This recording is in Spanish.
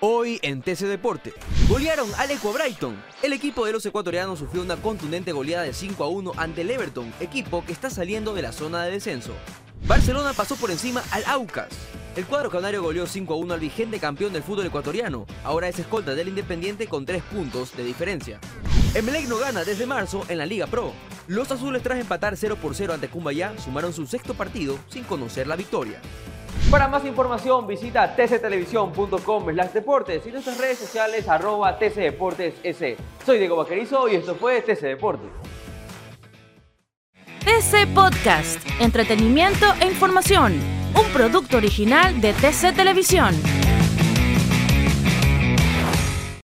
Hoy en TC Deporte. Golearon al Eco Brighton. El equipo de los ecuatorianos sufrió una contundente goleada de 5 a 1 ante el Everton, equipo que está saliendo de la zona de descenso. Barcelona pasó por encima al Aucas. El cuadro canario goleó 5 a 1 al vigente campeón del fútbol ecuatoriano. Ahora es escolta del Independiente con 3 puntos de diferencia. Emelec no gana desde marzo en la Liga Pro. Los azules tras empatar 0 por 0 ante Cumbayá sumaron su sexto partido sin conocer la victoria. Para más información visita tctelevisión.com deportes y nuestras redes sociales arroba tcdeportes Soy Diego Vaquerizo y esto fue TC Deportes. TC Podcast, entretenimiento e información, un producto original de TC Televisión.